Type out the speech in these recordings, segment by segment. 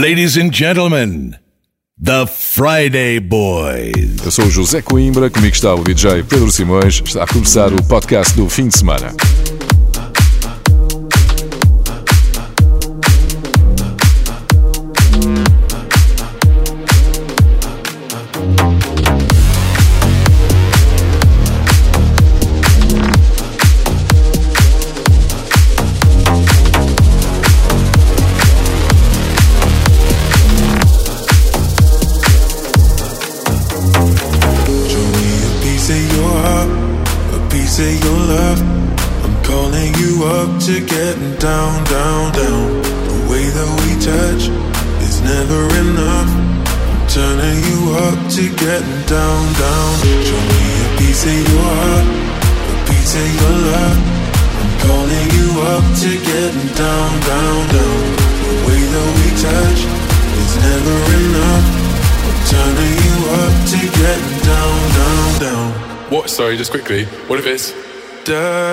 Ladies and gentlemen, The Friday Boys. Eu sou o José Coimbra, comigo está o DJ Pedro Simões. Está a começar o podcast do fim de semana. What if it's da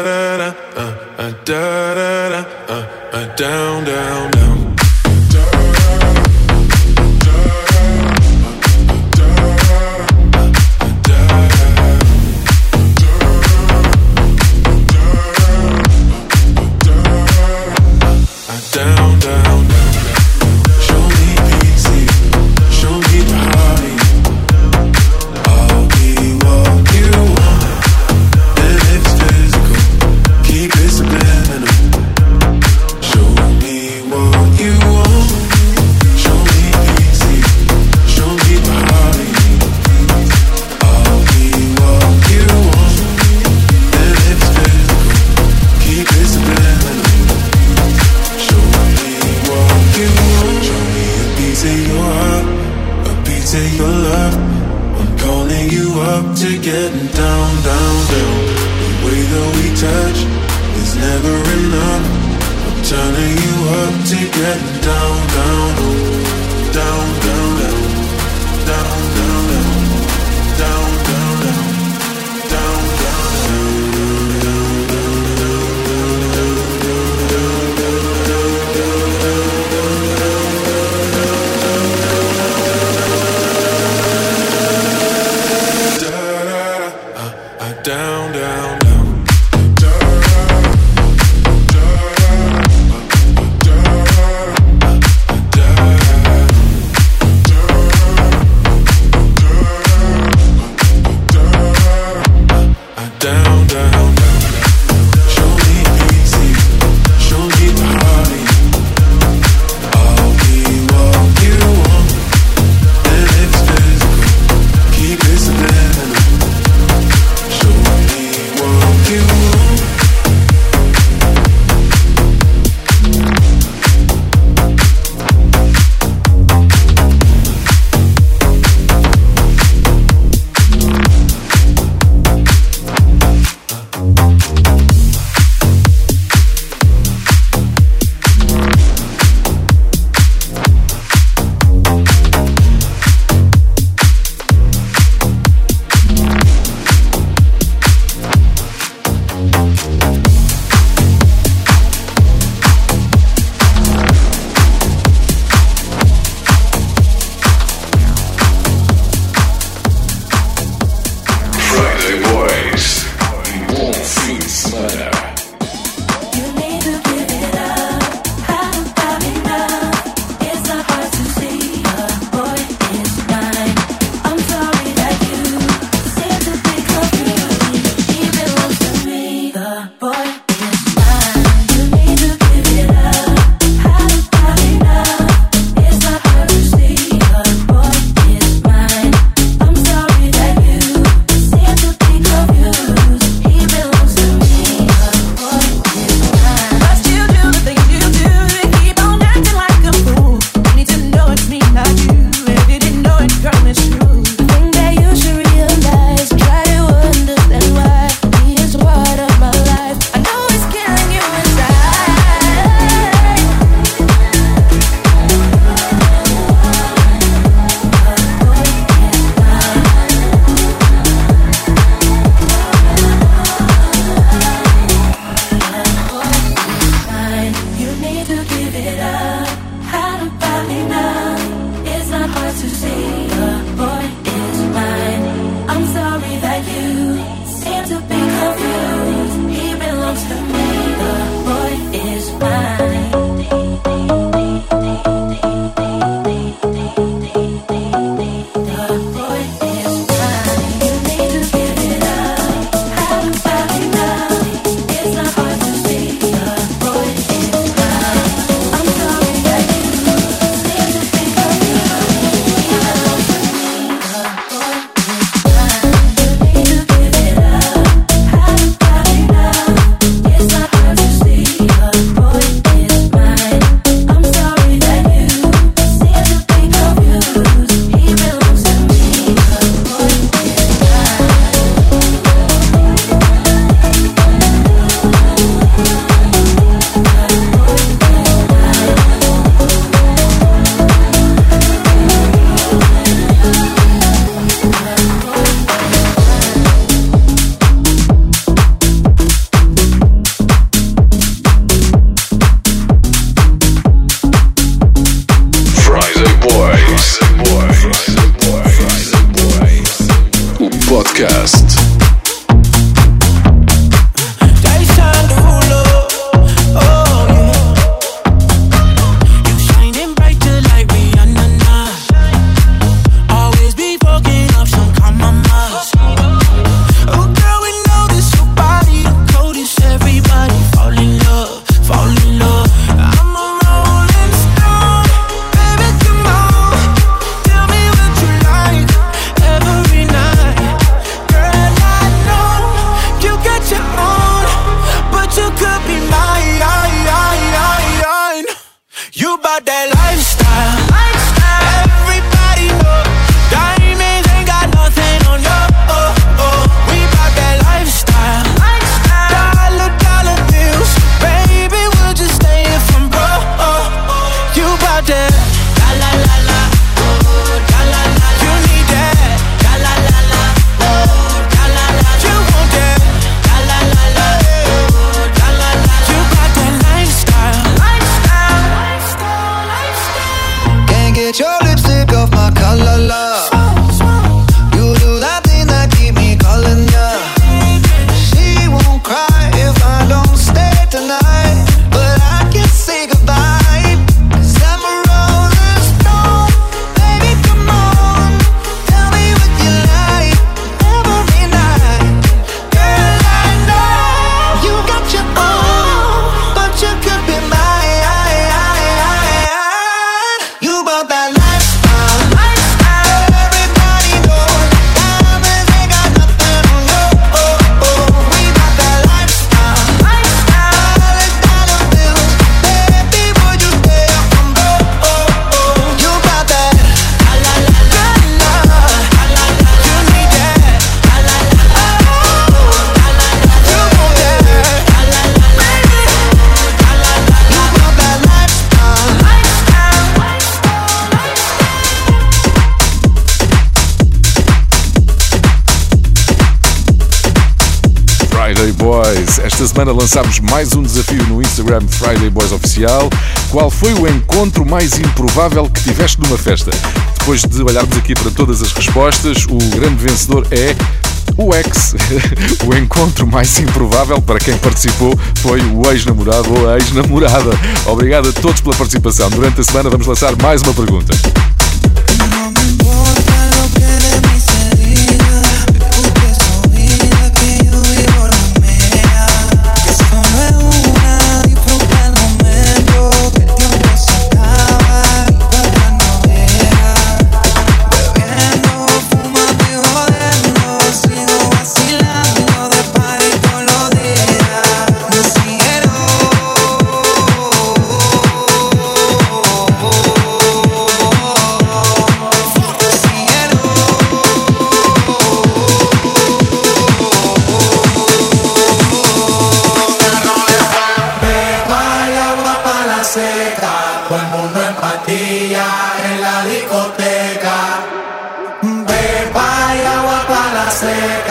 semana lançámos mais um desafio no Instagram Friday Boys Oficial. Qual foi o encontro mais improvável que tiveste numa festa? Depois de olharmos aqui para todas as respostas, o grande vencedor é o ex, o encontro mais improvável para quem participou foi o ex-namorado ou a ex-namorada. Obrigado a todos pela participação. Durante a semana vamos lançar mais uma pergunta. maceta, todo el mundo en patilla en la discoteca. Beba y agua para la seta.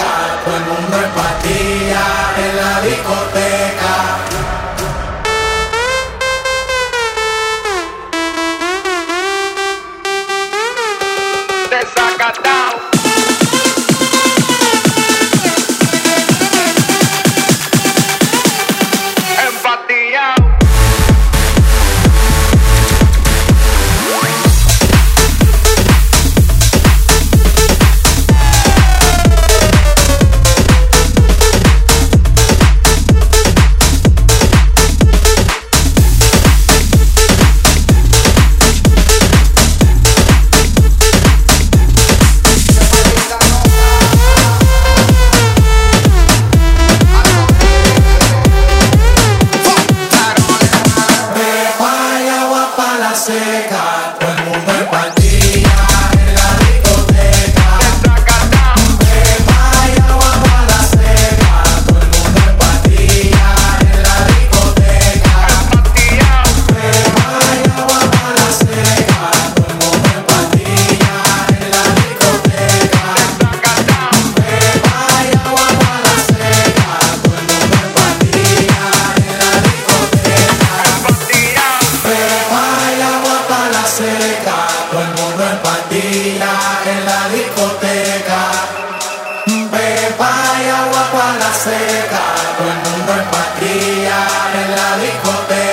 seca, todo el mundo en patria en la discoteca.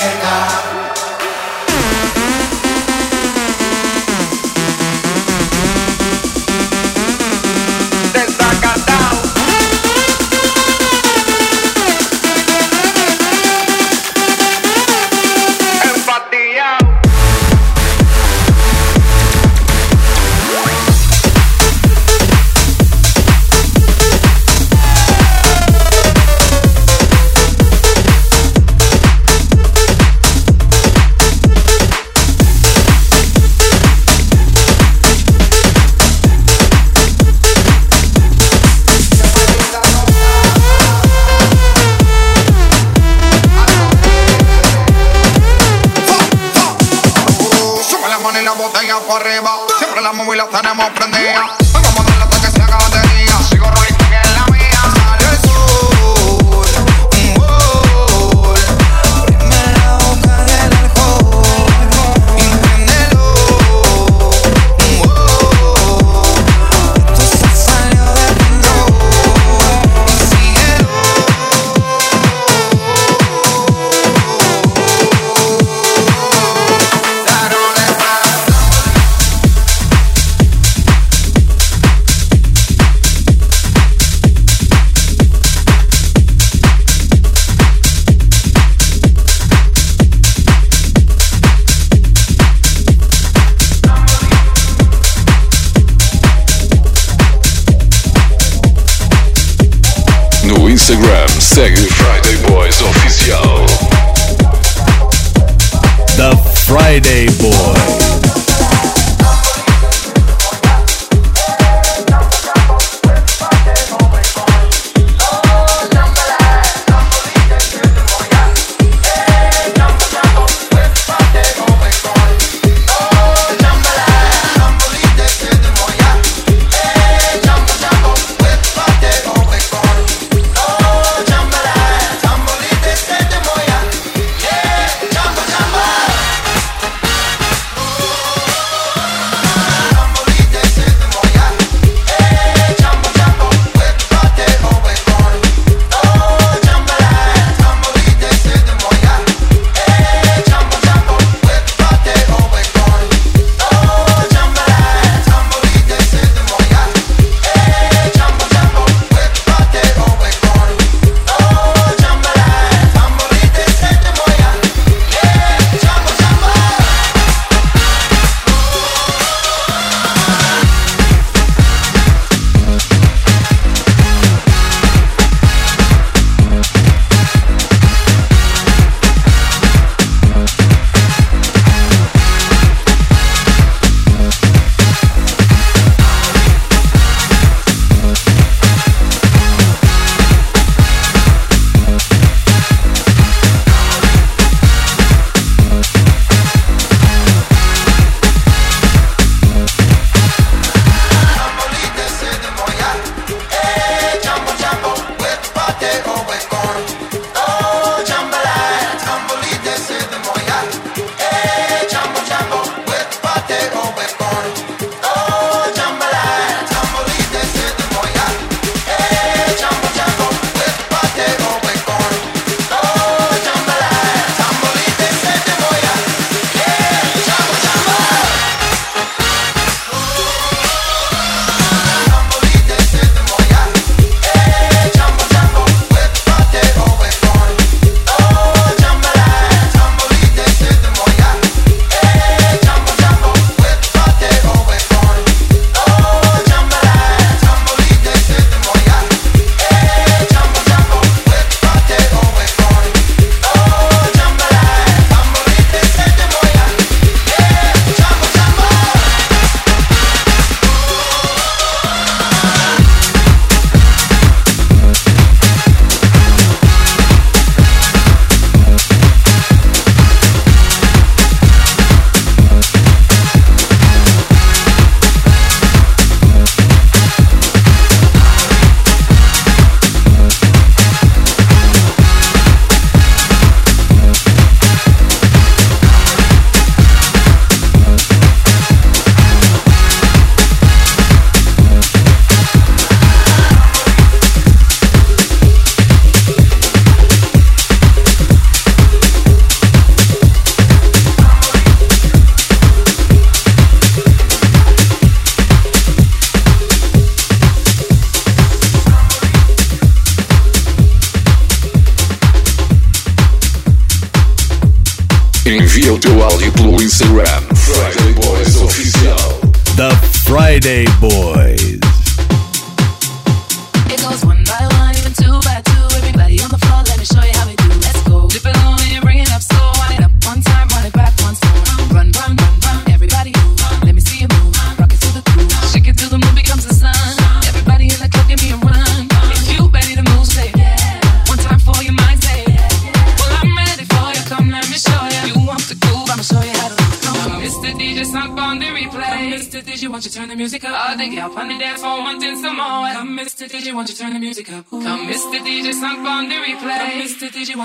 Instagram, segue Friday Boys Oficial. The Friday Boys.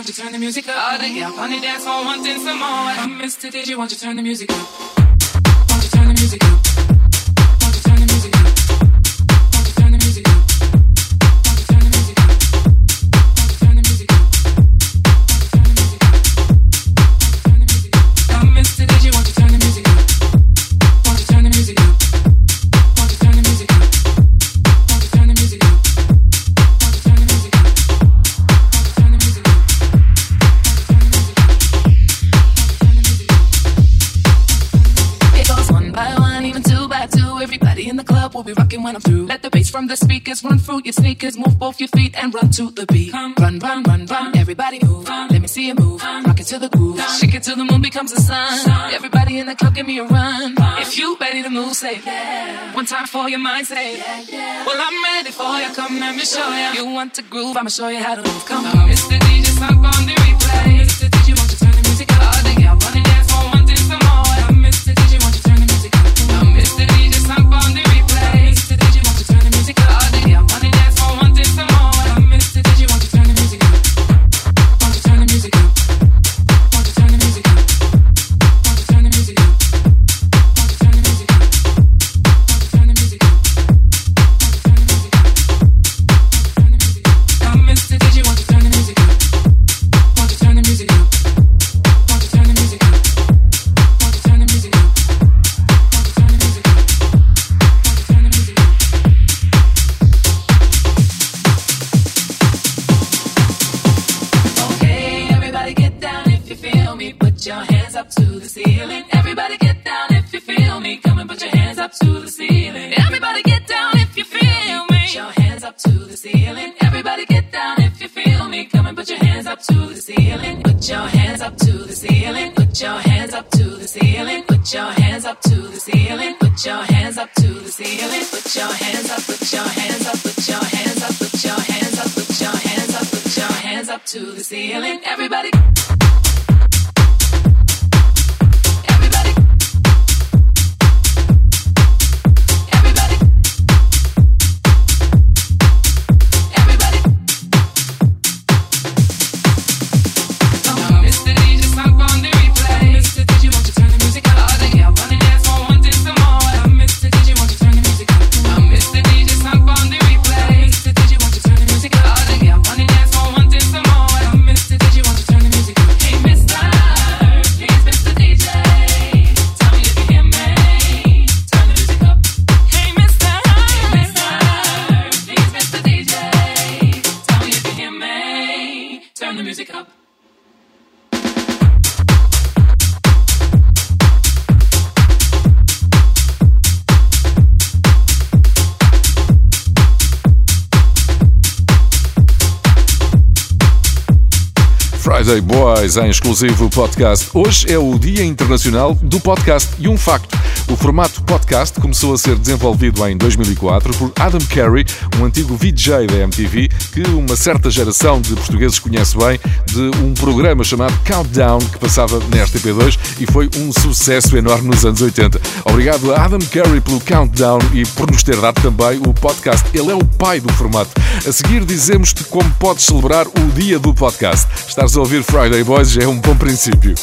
won't you turn the music up? All the y'all on the dance floor wanting some more. I'm Mr. DJ, won't you turn the music up? The run through your sneakers. Move both your feet and run to the beat. Run, run, run, run. Everybody move. Let me see you move. Rock it to the groove. Shake it till the moon becomes the sun. Everybody in the club, give me a run. If you ready to move, say yeah. One time for your mind, say yeah. Well, I'm ready for you. Come, let me show you. You want to groove? I'ma show you how to move. Come on, Mr. DJ, stop on the replay. Ceiling. Put your hands up to the ceiling. Put your hands up to the ceiling. Put your hands up to the ceiling. Put your hands up to the ceiling. Put your hands up. Put your hands up. Put your hands up. Put your hands up. Put your hands up. Put your hands up to the ceiling. Everybody. Everybody. Friday Boys em exclusivo podcast. Hoje é o Dia Internacional do Podcast e um facto: o formato podcast começou a ser desenvolvido em 2004 por Adam Carey, um antigo VJ da MTV que uma certa geração de portugueses conhece bem de um programa chamado Countdown que passava na RTP2 e foi um sucesso enorme nos anos 80. Obrigado a Adam Carey pelo Countdown e por nos ter dado também o podcast. Ele é o pai do formato. A seguir dizemos-te como podes celebrar o dia do podcast. Estás a ouvir Friday Boys já é um bom princípio.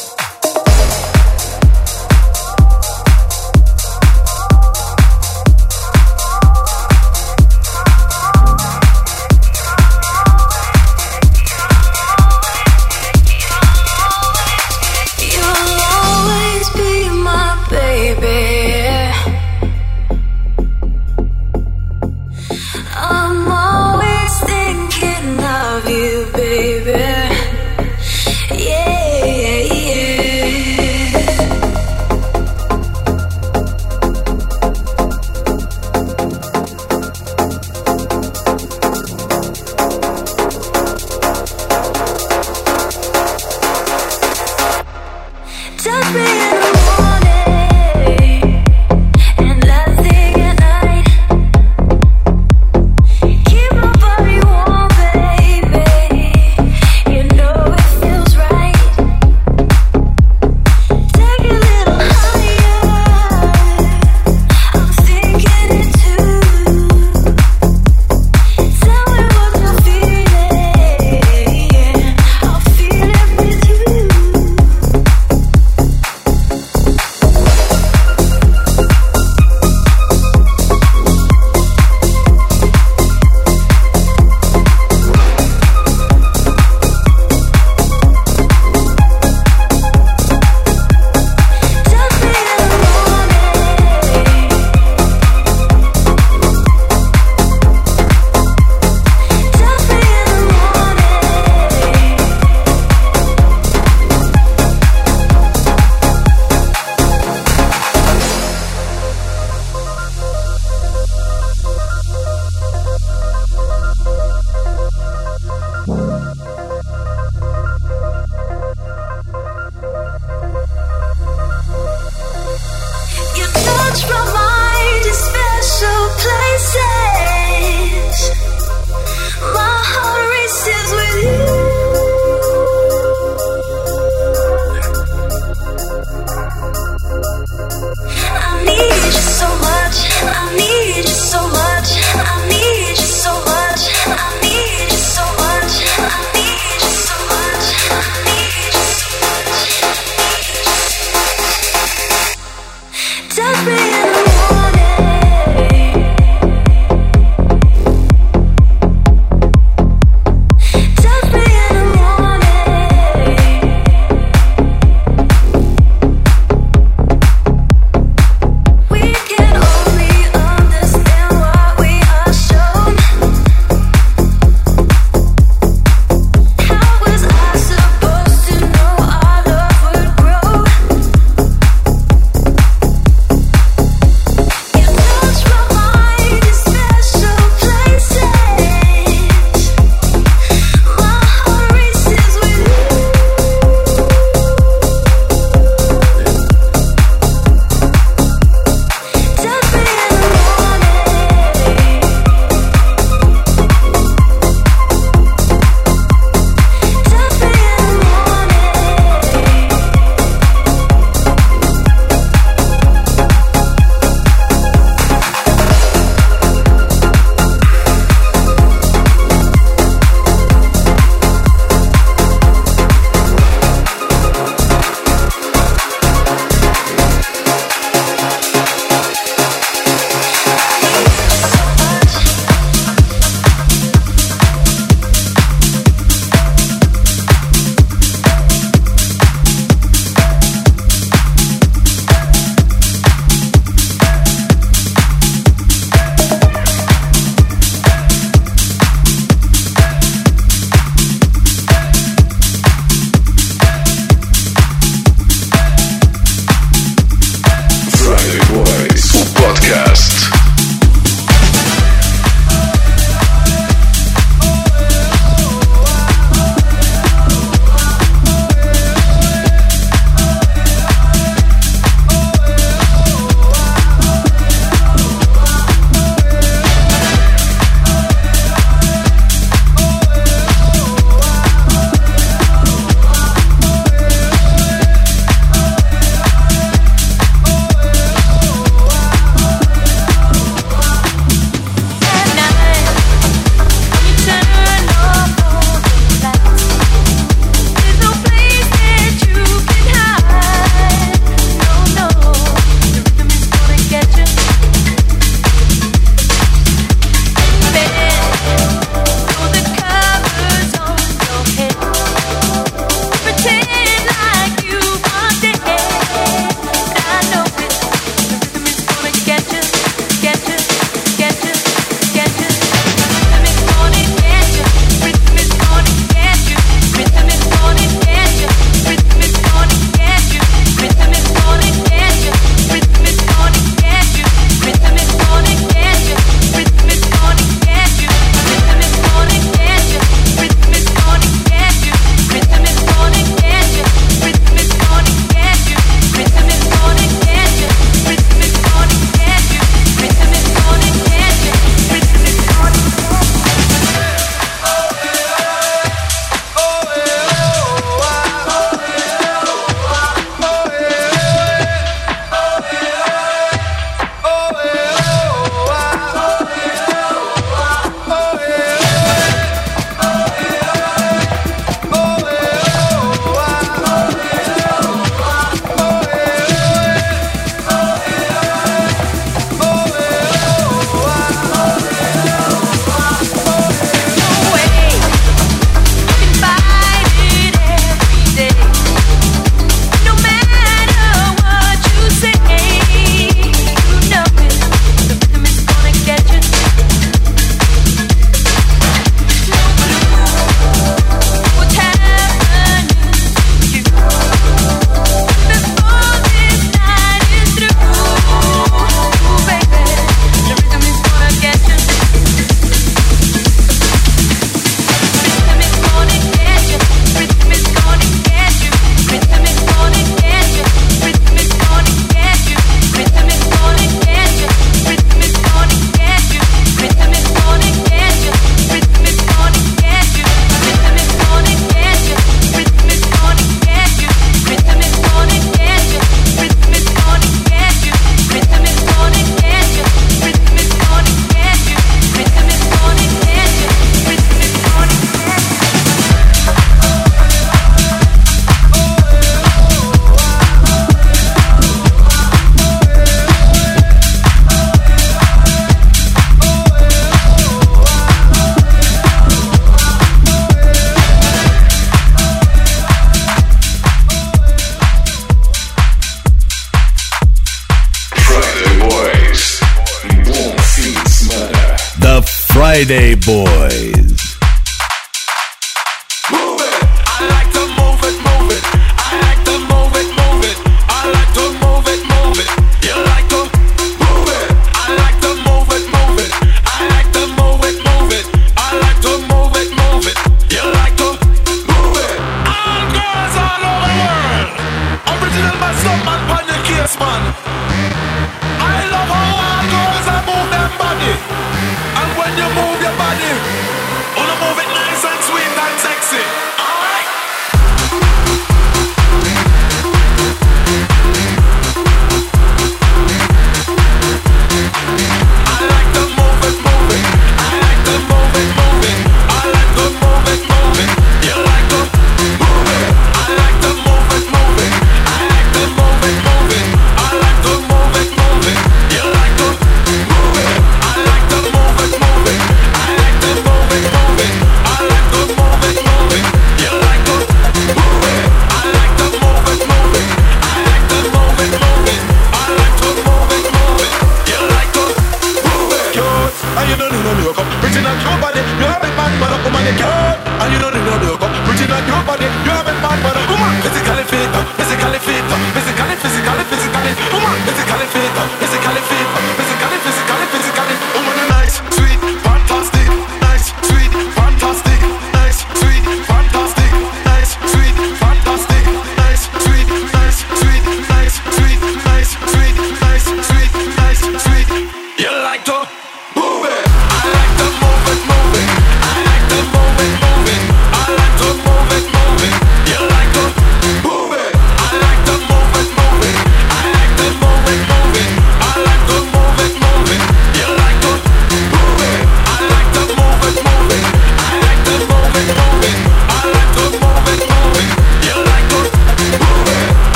Doctor.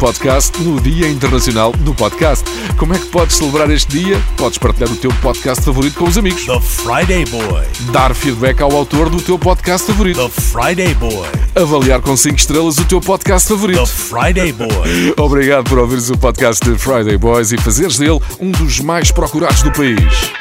podcast no Dia Internacional do Podcast. Como é que podes celebrar este dia? Podes partilhar o teu podcast favorito com os amigos. The Friday Boy. Dar feedback ao autor do teu podcast favorito. The Friday Boy. Avaliar com 5 estrelas o teu podcast favorito. The Friday Boy. Obrigado por ouvires o podcast de Friday Boys e fazeres dele um dos mais procurados do país.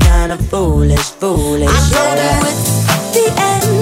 kinda foolish, foolish. I told yeah. to it's the end.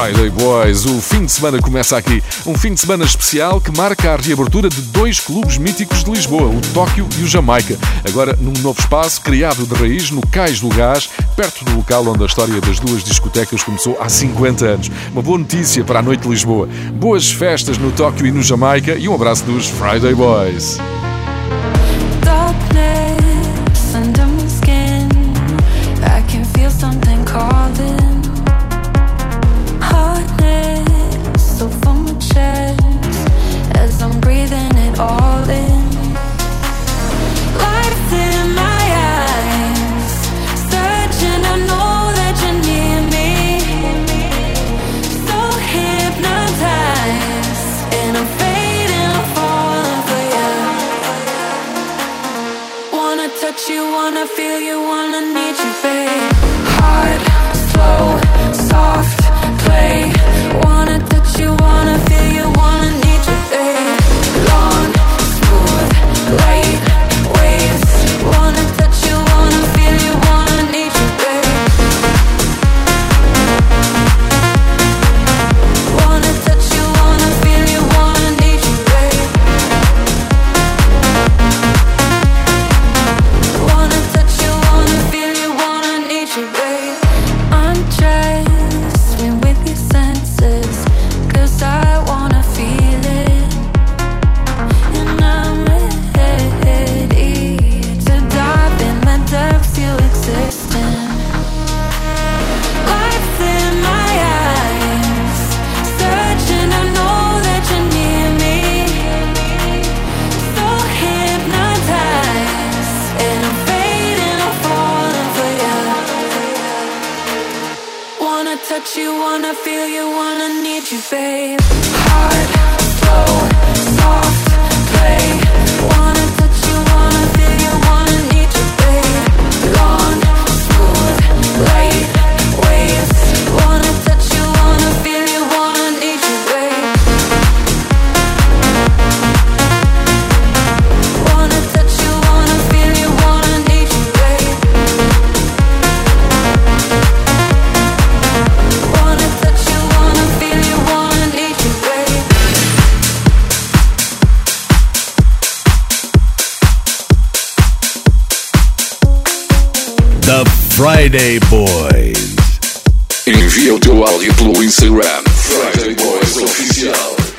Friday Boys. O fim de semana começa aqui. Um fim de semana especial que marca a reabertura de dois clubes míticos de Lisboa, o Tóquio e o Jamaica. Agora num novo espaço criado de raiz no Cais do Gás, perto do local onde a história das duas discotecas começou há 50 anos. Uma boa notícia para a noite de Lisboa. Boas festas no Tóquio e no Jamaica e um abraço dos Friday Boys. Friday Boys. Envia o teu áudio pelo Instagram Friday Boys Oficial.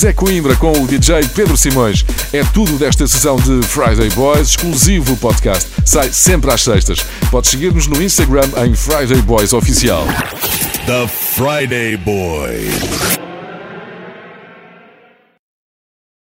Zé Coimbra com o DJ Pedro Simões. É tudo desta sessão de Friday Boys, exclusivo podcast. Sai sempre às sextas. Pode seguir-nos no Instagram em Friday Boys Oficial. The Friday Boys.